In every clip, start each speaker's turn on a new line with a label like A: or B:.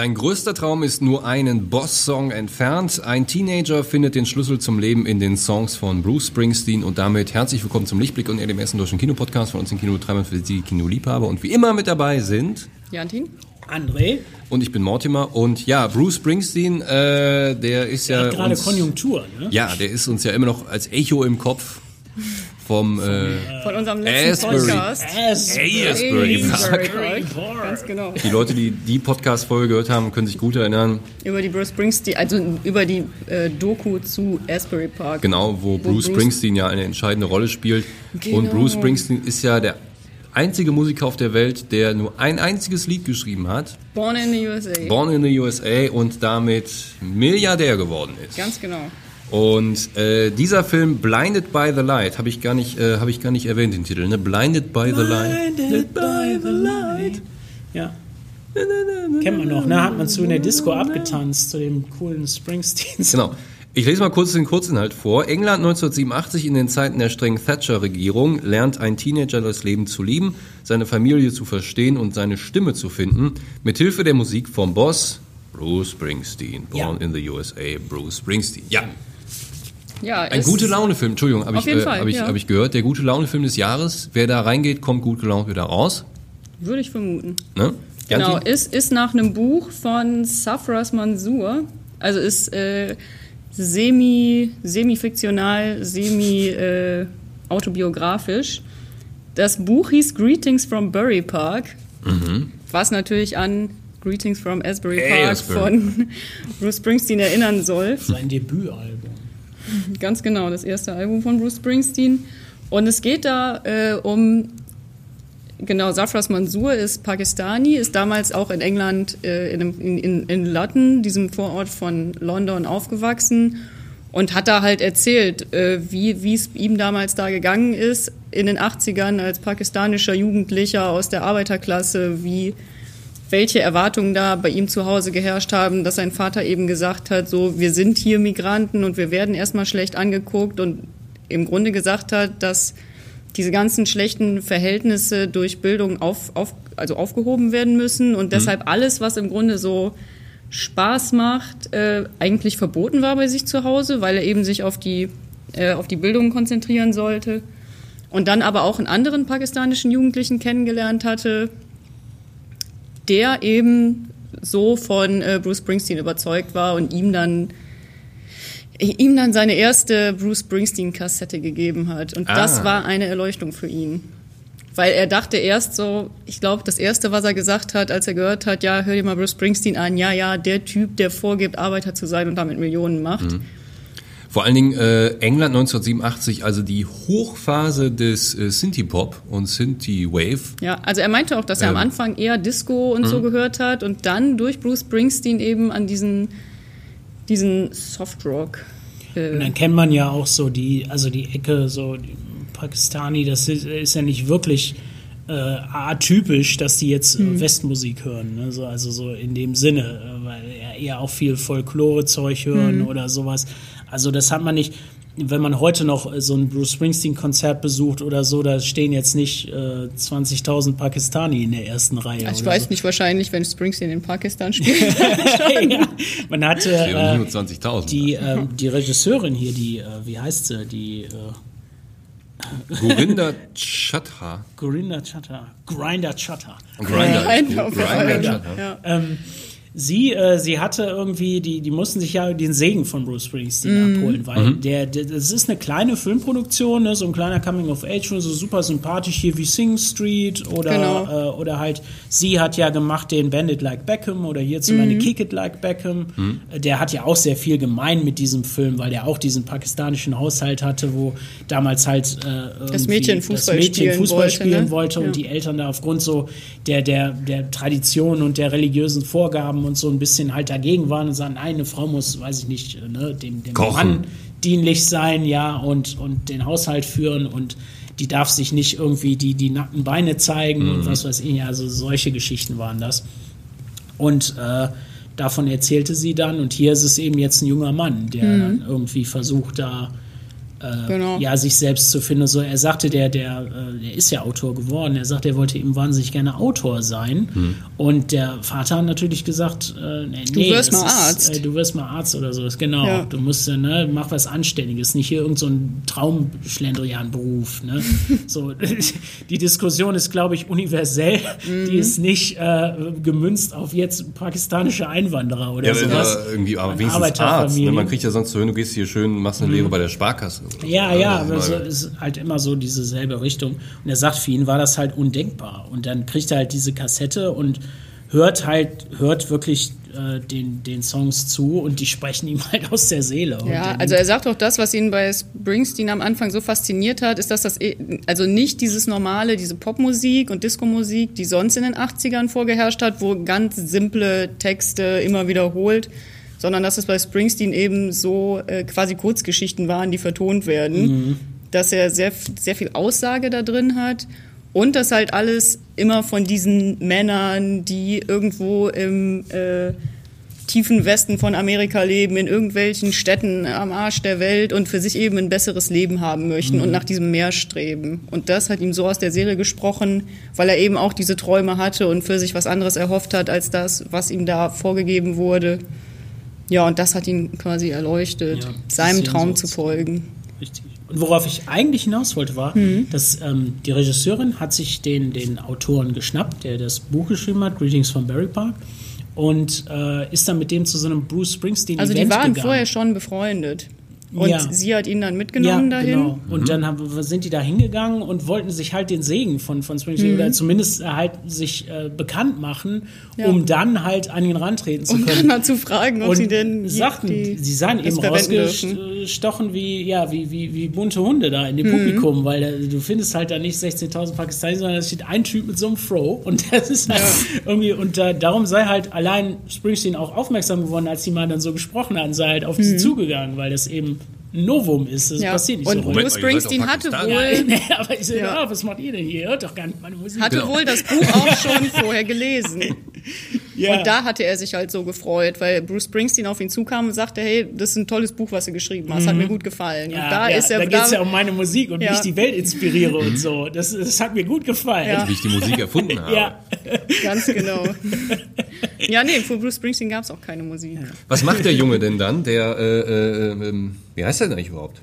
A: Dein größter Traum ist nur einen Boss-Song entfernt. Ein Teenager findet den Schlüssel zum Leben in den Songs von Bruce Springsteen und damit herzlich willkommen zum Lichtblick und dem ersten deutschen Kinopodcast von uns in Kino Treiber für die Kinoliebhaber. Und wie immer mit dabei sind
B: Jantin,
C: André.
A: Und ich bin Mortimer. Und ja, Bruce Springsteen, äh, der ist ja.
C: Der hat gerade Konjunktur, ne?
A: Ja, der ist uns ja immer noch als Echo im Kopf vom äh,
B: von unserem letzten
A: Asbury.
B: Podcast.
C: Asbury.
A: Asbury
B: Asbury. Ganz genau.
A: Die Leute, die die Podcast-Folge gehört haben, können sich gut erinnern.
B: Über die Bruce Springsteen, also über die äh, Doku zu Asbury Park.
A: Genau, wo, Bruce,
B: Bruce-
A: Springsteen ja eine entscheidende Rolle spielt.
B: Genau.
A: Und Bruce Springsteen ist ja der einzige Musiker auf der Welt, der nur ein einziges Lied geschrieben hat.
B: Born in the USA.
A: Born in the USA und damit Milliardär geworden ist.
B: Ganz genau.
A: Und äh, dieser Film Blinded by the Light habe ich gar nicht äh, habe ich gar nicht erwähnt den Titel, ne? Blinded by the Light.
C: Blinded by the light. Ja. Kennt man noch, ne? Hat man zu in der Disco abgetanzt, zu dem coolen Springsteen.
A: Genau. Ich lese mal kurz den Kurzinhalt vor. England 1987 in den Zeiten der strengen Thatcher-Regierung lernt ein Teenager das Leben zu lieben, seine Familie zu verstehen und seine Stimme zu finden, mit Hilfe der Musik vom Boss Bruce Springsteen. Born
C: Ja.
A: in the USA, Bruce Springsteen. Ja,
B: Ja,
A: ein gute Laune-Film. Entschuldigung, habe ich, äh,
B: Fall,
A: hab ich,
B: ja.
A: hab ich gehört. Der gute Laune-Film des Jahres. Wer da reingeht, kommt gut gelaunt wieder raus.
B: Würde ich vermuten.
A: Ne?
B: Genau, ist, ist nach einem Buch von Safras Mansour, also ist äh, semi, semi-fiktional, semi-autobiografisch. das Buch hieß Greetings from Bury Park, was natürlich an Greetings from Asbury Park
A: Asbury.
B: von Bruce Springsteen erinnern soll.
C: Sein Debütalbum.
B: Ganz genau, das erste Album von Bruce Springsteen. Und es geht da äh, um, genau, Safras Mansour ist Pakistani, ist damals auch in England, äh, in, einem- in, in, in diesem Vorort von London, aufgewachsen und hat da halt erzählt, äh, wie es ihm damals da gegangen ist in den 80ern als pakistanischer Jugendlicher aus der Arbeiterklasse, wie welche Erwartungen da bei ihm zu Hause geherrscht haben, dass sein Vater eben gesagt hat, so, wir sind hier Migranten und wir werden erstmal schlecht angeguckt und im Grunde gesagt hat, dass diese ganzen schlechten Verhältnisse durch Bildung auf, auf, also aufgehoben werden müssen und deshalb alles, was im Grunde so Spaß macht, äh, eigentlich verboten war bei sich zu Hause, weil er eben sich auf die, äh, auf die Bildung konzentrieren sollte. Und dann aber auch einen anderen pakistanischen Jugendlichen kennengelernt hatte, der eben so von äh, Bruce Springsteen überzeugt war und ihm dann ihm dann seine erste Bruce Springsteen Kassette gegeben hat und
A: Ah.
B: das war eine Erleuchtung für ihn. Weil er dachte erst so, ich glaube, das erste, was er gesagt hat, als er gehört hat, ja, hör dir mal Bruce Springsteen an, ja, ja, der Typ, der vorgibt, Arbeiter zu sein und damit Millionen macht.
A: Vor allen Dingen äh, England 1987, also die Hochphase des äh, Synthie-Pop und Synthie-Wave.
B: Ja, also er meinte auch, dass er am
A: Ähm.
B: Anfang eher Disco und
A: Mhm.
B: so gehört hat und dann durch Bruce Springsteen eben an diesen, diesen Softrock. Äh,
C: Und dann kennt man ja auch so die, also die Ecke, so die Pakistani, das ist, ist ja nicht wirklich äh, atypisch, dass die jetzt äh, Westmusik hören. Ne? So, also so in dem Sinne, äh, weil ja eher auch viel Folklore-Zeug hören oder sowas. Also das hat man nicht. Wenn man heute noch äh, so ein Bruce Springsteen-Konzert besucht oder so, da stehen jetzt nicht äh, 20.000 Pakistani in der ersten Reihe.
B: ich
C: oder
B: weiß
C: so.
B: nicht, wahrscheinlich, wenn Springsteen in Pakistan spielt.
C: ja, man hatte äh,
A: nur 20.000.
C: die, ähm, die Regisseurin hier, die, äh, wie heißt sie, die äh,
A: Gorinda Chhatha.
C: Gorinda Chatter, Grinder Chatter.
A: Grinder. Grinder
B: ja.
A: Chhatha.
B: ja.
C: Ähm, sie, äh, sie hatte irgendwie, die, die mussten sich ja den Segen von Bruce Springsteen abholen, weil der, der, das ist eine kleine Filmproduktion, ne, so ein kleiner Coming of Age, so super sympathisch hier wie Sing Street oder,
B: Genau.
C: äh, oder halt, sie hat ja gemacht den Bandit Like Beckham oder hierzulande Kick It Like Beckham. Äh, Der hat ja auch sehr viel gemein mit diesem Film, weil der auch diesen pakistanischen Haushalt hatte, wo damals halt äh, irgendwie
B: Mädchen Fußball
C: das Mädchen
B: spielen
C: Fußball
B: wollte,
C: spielen
B: ne?
C: wollte und
B: Ja.
C: die Eltern da aufgrund so der, der, der Tradition und der religiösen Vorgaben und so ein bisschen halt dagegen waren und sagen, nein, eine Frau muss, weiß ich nicht, ne, dem, dem
A: Kochen.
C: Mann dienlich sein, ja, und, und den Haushalt führen und die darf sich nicht irgendwie die, die nackten Beine zeigen und was weiß ich, also solche Geschichten waren das. Und äh, davon erzählte sie dann und hier ist es eben jetzt ein junger Mann, der dann irgendwie versucht da äh,
B: Genau.
C: ja, sich selbst zu finden. So, er sagte, der, der, äh, der ist ja Autor geworden. Er sagte, er wollte eben wahnsinnig gerne Autor sein. Und der Vater hat natürlich gesagt, äh, nee,
B: Du wirst mal
C: ist,
B: Arzt.
C: Äh, du wirst mal Arzt oder so. Genau.
B: Ja.
C: Du musst, äh, ne, mach was Anständiges, nicht hier irgendein so ein Traumschlendrian-Beruf. Ne? so, die Diskussion ist, glaube ich, universell.
B: Mhm.
C: Die ist nicht äh, gemünzt auf jetzt pakistanische Einwanderer oder
A: Ja, aber
C: sowas.
A: immer irgendwie, aber wenigstens Arzt. Ne? Man kriegt ja sonst zu hören, du gehst hier schön, machst eine Lehre bei der Sparkasse. Oder so.
C: Ja, ja,
A: Also,
C: aber
A: mal-
C: ist halt immer so diese selbe Richtung. Und er sagt, für ihn war das halt undenkbar. Und dann kriegt er halt diese Kassette und hört halt, hört wirklich äh, den, den Songs zu und die sprechen ihm halt aus der Seele.
B: Ja, also er sagt auch das, was ihn bei Springsteen am Anfang so fasziniert hat, ist, dass das eh- also nicht dieses normale, diese Popmusik und Diskomusik, die sonst in den 80ern vorgeherrscht hat, wo ganz simple Texte immer wiederholt, sondern dass es bei Springsteen eben so äh, quasi Kurzgeschichten waren, die vertont werden, dass er sehr, sehr viel Aussage da drin hat und dass halt alles immer von diesen Männern, die irgendwo im äh, tiefen Westen von Amerika leben, in irgendwelchen Städten am Arsch der Welt und für sich eben ein besseres Leben haben möchten und nach diesem Meer streben. Und das hat ihm so aus der Seele gesprochen, weil er eben auch diese Träume hatte und für sich was anderes erhofft hat als das, was ihm da vorgegeben wurde. Ja, und das hat ihn quasi erleuchtet,
C: Ja,
B: seinem Traum
C: so.
B: zu folgen.
C: Richtig. Und worauf ich eigentlich hinaus wollte, war,
B: Mhm.
C: dass ähm, die Regisseurin hat sich den, den Autoren geschnappt, der das Buch geschrieben hat, Greetings from Berry Park, und äh, ist dann mit dem zu so einem Bruce Springsteen-Event
B: Also die waren
C: gegangen.
B: vorher schon befreundet. Und
C: Ja.
B: sie hat ihn dann mitgenommen dahin.
C: Genau. Und dann haben, sind die da hingegangen und wollten sich halt den Segen von, von Springsteen oder zumindest halt sich äh, bekannt machen,
B: Ja.
C: um dann halt an ihn rantreten zu
B: Um
C: können.
B: dann mal zu fragen, ob
C: und
B: sie denn
C: sagten,
B: die,
C: sie sahen eben rausgestochen wie, ja, wie, wie, wie bunte Hunde da in dem
B: Mhm.
C: Publikum, weil äh, du findest halt da nicht 16.000 Pakistanis, sondern da steht ein Typ mit so einem Fro und das ist halt irgendwie, und äh, darum sei halt allein Springsteen auch aufmerksam geworden, als die mal dann so gesprochen hatten, sei halt auf sie zugegangen, weil das eben Novum ist, das
B: Mhm. Ja.
C: passiert nicht
B: Und
C: so
A: Moment
B: Bruce Springsteen hatte wohl
C: Nee, aber ich so,
B: Ja.
C: ja. was macht ihr denn hier? Ihr hört doch gar nicht meine Musik.
B: hatte
A: Genau.
B: wohl das Buch auch schon vorher gelesen.
C: ja.
B: Und da hatte er sich halt so gefreut, weil Bruce Springsteen auf ihn zukam und sagte, hey, das ist ein tolles Buch, was du geschrieben hast, hat mir gut gefallen.
C: Mhm. ja,
B: und da
C: ja,
B: ist er
C: da geht es ja um meine Musik und wie ich die Welt inspiriere und so. Das, das hat mir gut gefallen.
B: Ja.
A: Wie ich die Musik erfunden habe.
C: Ja.
B: ganz genau. ja, nee, für Bruce Springsteen gab es auch keine Musik.
A: Was macht der Junge denn dann? Der, äh, äh, ähm, wie heißt der denn eigentlich überhaupt?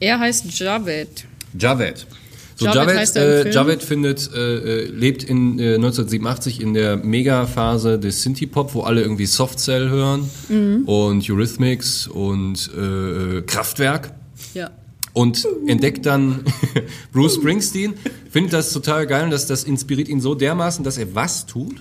B: Er heißt Javed.
A: Javed. So,
B: Javed
A: Javed,
B: er
A: äh. Javed findet, äh, äh, lebt in äh, 1987 in der Mega-Phase des Synthie-Pop, wo alle irgendwie Soft Cell hören
B: Mhm.
A: und Eurythmics und äh, äh, Kraftwerk.
B: Ja.
A: und entdeckt dann Bruce Springsteen, findet das total geil und das, das inspiriert ihn so dermaßen, dass er was tut?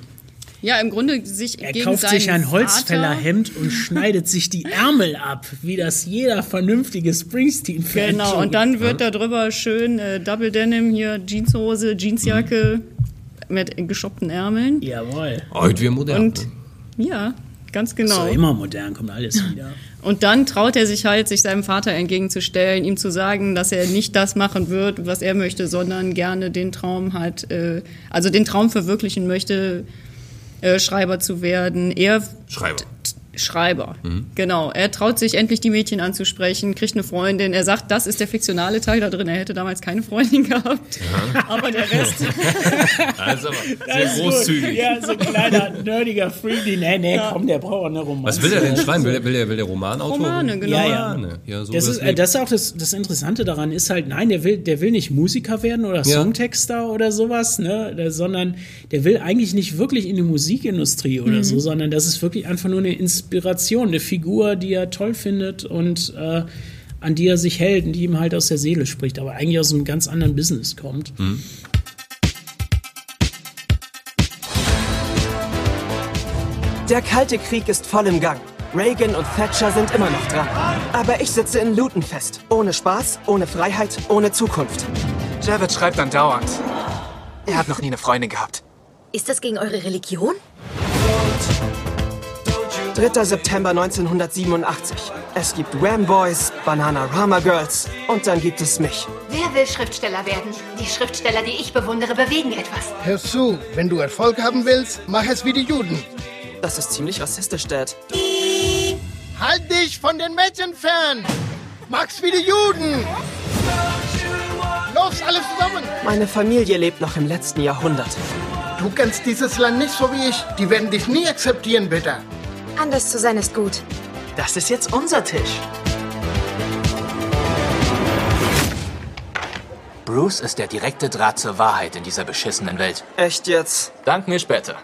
B: Ja, im Grunde sich
C: Er
B: gegen
C: kauft sich ein Holzfällerhemd und schneidet sich die Ärmel ab, wie das jeder vernünftige Springsteen-Fan
B: Genau,
C: tut.
B: und dann wird da drüber schön äh, Double Denim hier, Jeanshose, Jeansjacke mit geschoppten Ärmeln.
C: Jawohl.
A: Heute wir modern.
B: Und
A: ne?
B: ja, ganz
C: Ist
B: genau.
C: doch immer modern, kommt alles wieder.
B: Und dann traut er sich halt, sich seinem Vater entgegenzustellen, ihm zu sagen, dass er nicht das machen wird, was er möchte, sondern gerne den Traum hat, äh, also den Traum verwirklichen möchte, äh, Schreiber zu werden. Er
A: Schreiber.
B: Schreiber, genau. Er traut sich endlich die Mädchen anzusprechen, kriegt eine Freundin. Er sagt, das ist der fiktionale Teil da drin. Er hätte damals keine Freundin gehabt, aber der Rest.
A: Also aber
C: Das
A: sehr großzügig.
C: Ja, so ein kleiner, nerdiger Freebie. Nee, nee, komm, der braucht auch eine Romanze.
A: Was will er denn schreiben? Will er, will er, will er Romanautor?
B: Romane, genau.
C: Ja, ja.
A: Romane. ja so
C: Das ist, äh, das ist auch das, das Interessante daran, ist halt, nein, der will, der will nicht Musiker werden oder
A: Ja.
C: Songtexter oder sowas, ne, der- sondern der will eigentlich nicht wirklich in die Musikindustrie oder
B: Mhm.
C: so, sondern das ist wirklich einfach nur eine Inspiration, eine Figur, die er toll findet und äh, an die er sich hält und die ihm halt aus der Seele spricht, aber eigentlich aus einem ganz anderen Business kommt.
D: Der Kalte Krieg ist voll im Gang. Reagan und Thatcher sind immer noch dran. Aber ich sitze in Luton fest. Ohne Spaß, ohne Freiheit, ohne Zukunft.
E: Javid schreibt dann dauernd. Er hat noch nie eine Freundin gehabt.
F: Ist das gegen eure Religion?
D: 3. September 1987. Es gibt Ram Boys, Bananarama Girls und dann gibt es mich.
G: Wer will Schriftsteller werden? Die Schriftsteller, die ich bewundere, bewegen etwas.
H: Hör zu, wenn du Erfolg haben willst, mach es wie die Juden.
D: Das ist ziemlich rassistisch, Dad.
H: Halt dich von den Mädchen fern! Mach's wie die Juden! Los, alle zusammen!
D: Meine Familie lebt noch im letzten Jahrhundert.
H: Du kennst dieses Land nicht so wie ich. Die werden dich nie akzeptieren, bitte.
F: Anders zu sein ist gut.
D: Das ist jetzt unser Tisch.
E: Bruce ist der direkte Draht zur Wahrheit in dieser beschissenen Welt.
D: Echt jetzt?
E: Dank mir später.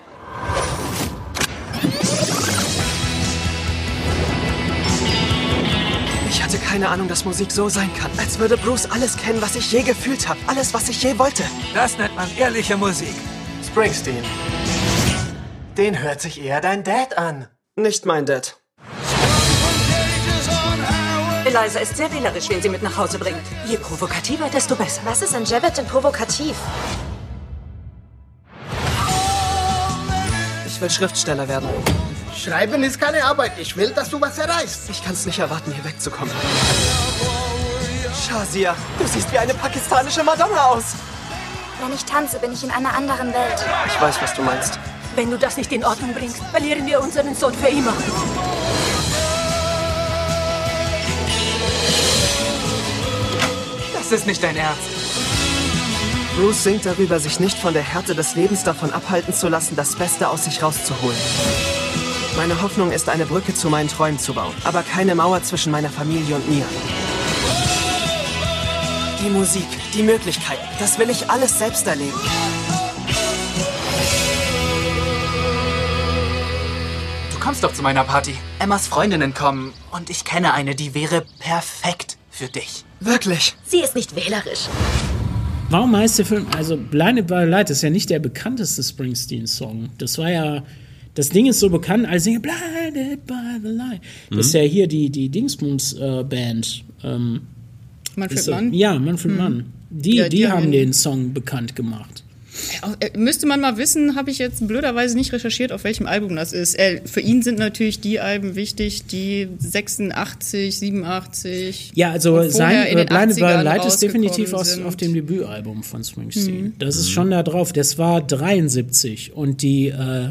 D: Ich hatte keine Ahnung, dass Musik so sein kann. Als würde Bruce alles kennen, was ich je gefühlt habe. Alles, was ich je wollte.
I: Das nennt man ehrliche Musik.
D: Springsteen. Den hört sich eher dein Dad an. Nicht mein Dad.
J: Eliza ist sehr wählerisch, wen sie mit nach Hause bringt. Je provokativer, desto besser.
F: Was ist an Javet denn provokativ?
D: Ich will Schriftsteller werden.
H: Schreiben ist keine Arbeit. Ich will, dass du was erreichst.
D: Ich kann's nicht erwarten, hier wegzukommen. Shazia, du siehst wie eine pakistanische Madonna aus.
F: Wenn ich tanze, bin ich in einer anderen Welt.
D: Ich weiß, was du meinst.
J: Wenn du das nicht in Ordnung bringst, verlieren wir unseren Sohn für immer.
E: Das ist nicht dein Ernst.
D: Bruce singt darüber, sich nicht von der Härte des Lebens davon abhalten zu lassen, das Beste aus sich rauszuholen. Meine Hoffnung ist, eine Brücke zu meinen Träumen zu bauen, aber keine Mauer zwischen meiner Familie und mir. Die Musik, die Möglichkeiten, das will ich alles selbst erleben.
E: Kommst doch zu meiner Party. Emmas Freundinnen kommen und ich kenne eine, die wäre perfekt für dich.
D: Wirklich?
F: Sie ist nicht wählerisch.
C: Warum heißt der Film, also Blinded by the Light ist ja nicht der bekannteste Springsteen-Song. Das war ja, das Ding ist so bekannt als Single Blinded by the Light. Das ist ja hier die, die Dingsbums-Band. ähm,
B: Manfred
C: ist, äh,
B: Mann.
C: Ja, Manfred Mann. Die,
B: Ja,
C: die,
B: die
C: haben- den Song bekannt gemacht.
B: Äh, Müsste man mal wissen, habe ich jetzt blöderweise nicht recherchiert, auf welchem Album das ist. Äh, für ihn sind natürlich die Alben wichtig, die 86, 87.
C: Ja, also sein Blinded by the
B: 80ern
C: Light ist definitiv aus, auf dem Debütalbum von Springsteen.
B: Mhm.
C: Das ist schon da drauf. Das war 73 und die, äh,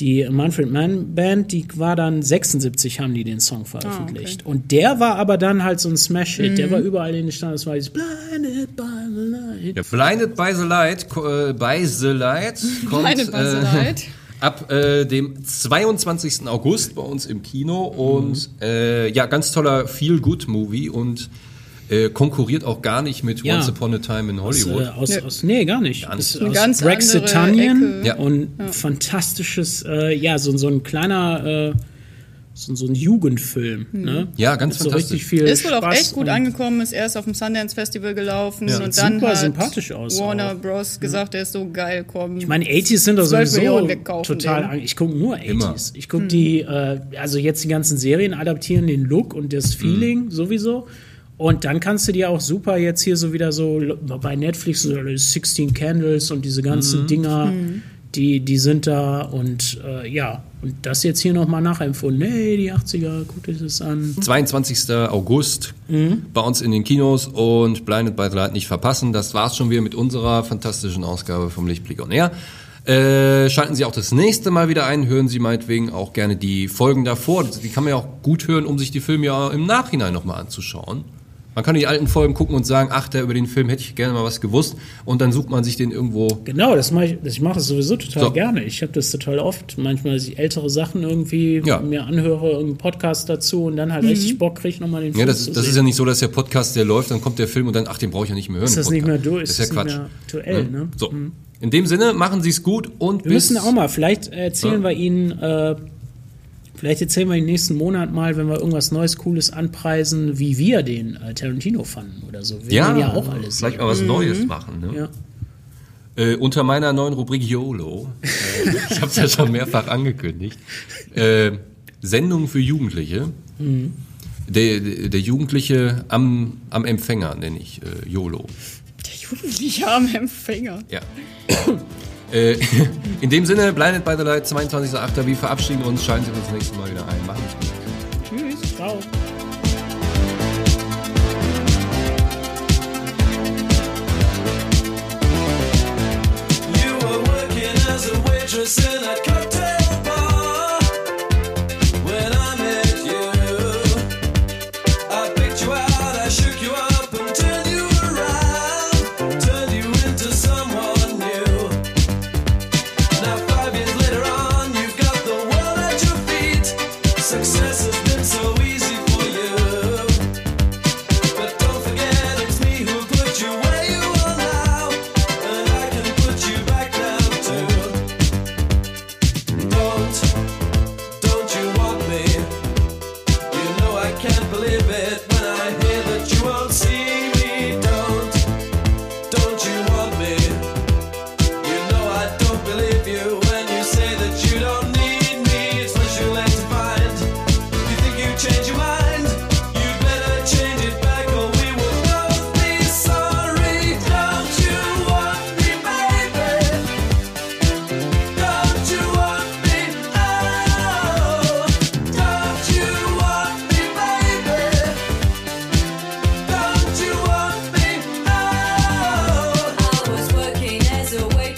C: die Manfred Mann Band, die war dann 76, haben die den Song veröffentlicht. Und der war aber dann halt so ein Smash-Hit. Der
B: Mhm.
C: war überall in den Standards, war dieses Blinded by the Light.
A: Ja, Blinded by the Light, äh, by the Light kommt
B: Blinded by the
A: äh,
B: Light.
A: ab äh, dem 22. August bei uns im Kino und äh, ja, ganz toller Feel-Good-Movie und äh, konkurriert auch gar nicht mit
C: Ja.
A: Once Upon a Time in
C: Aus,
A: Hollywood.
C: äh, aus, aus, nee, gar nicht.
A: Eine
C: aus
B: ganz
C: Brexitanien.
A: Ja.
C: und fantastisches, äh, ja, so, so ein kleiner, äh, so, so ein Jugendfilm. Ne?
A: Ja, ganz
C: Mit so
A: fantastisch.
C: richtig viel
B: Ist wohl auch
C: Spaß
B: echt gut angekommen, ist erst auf dem Sundance Festival gelaufen
C: Ja,
B: und
C: sieht
B: dann
C: super
B: hat
C: sympathisch aus
B: Warner
C: auch.
B: Bros. gesagt, der ist so geil, komm.
C: Ich meine, 80s sind doch
B: 12
C: sowieso total. an- Ich gucke nur 80s.
A: Immer.
C: Ich gucke die, äh, also jetzt die ganzen Serien adaptieren den Look und das Feeling sowieso. Und dann kannst du dir auch super jetzt hier so wieder so bei Netflix so 16 Candles und diese ganzen Dinger, die, die sind da und äh, ja, und das jetzt hier nochmal nachempfunden. Hey, die 80er, guckt euch das an.
A: 22. August bei uns in den Kinos und Blinded by the Light nicht verpassen. Das war's schon wieder mit unserer fantastischen Ausgabe vom Lichtblick on Air. Äh, schalten Sie auch das nächste Mal wieder ein, hören Sie meinetwegen auch gerne die Folgen davor. Die kann man ja auch gut hören, um sich die Filme ja im Nachhinein nochmal anzuschauen. Man kann die alten Folgen gucken und sagen, ach, der über den Film hätte ich gerne mal was gewusst und dann sucht man sich den irgendwo
C: Genau, das mache ich, das- ich mache das sowieso total
A: So.
C: gerne. Ich habe das total oft. Manchmal, dass ich ältere Sachen irgendwie
A: Ja.
C: mir anhöre, irgendeinen Podcast dazu und dann halt richtig Bock kriege, nochmal den Film
A: Ja, das,
C: zu
A: das
C: sehen.
A: ist ja nicht so, dass der Podcast, der läuft, dann kommt der Film und dann, ach, den brauche ich ja nicht mehr hören.
C: Ist das nicht mehr durch?
A: Das ist ja
C: Ist
A: Quatsch.
C: nicht mehr aktuell, ne?
A: So. In dem Sinne, machen Sie es gut und
C: Wir
A: bis...
C: müssen auch mal, vielleicht erzählen
A: Ja.
C: wir Ihnen, äh, vielleicht erzählen wir Ihnen nächsten Monat mal, wenn wir irgendwas Neues, Cooles anpreisen, wie wir den äh, Tarantino fanden oder so. Wir
A: ja,
C: ja auch alles.
A: vielleicht mal was Neues machen. Ne?
C: Ja.
A: Äh, unter meiner neuen Rubrik YOLO, äh, ich habe es ja schon mehrfach angekündigt, äh, Sendung für Jugendliche.
C: Mhm.
A: Der, der der Jugendliche am, am Empfänger nenne ich äh, YOLO.
B: Die armen Empfänger.
A: Ja. Äh, in dem Sinne, Blinded by the Light, 22.08. Wir verabschieden uns, schalten Sie uns das nächste Mal wieder ein. Machen Sie gut. Tschüss. Ciao. waitress and I'd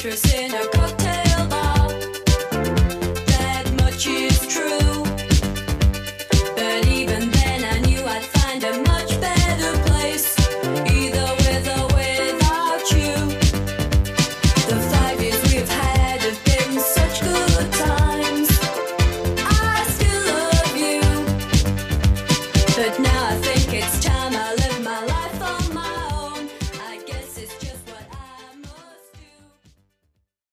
A: citrus in a cocktail.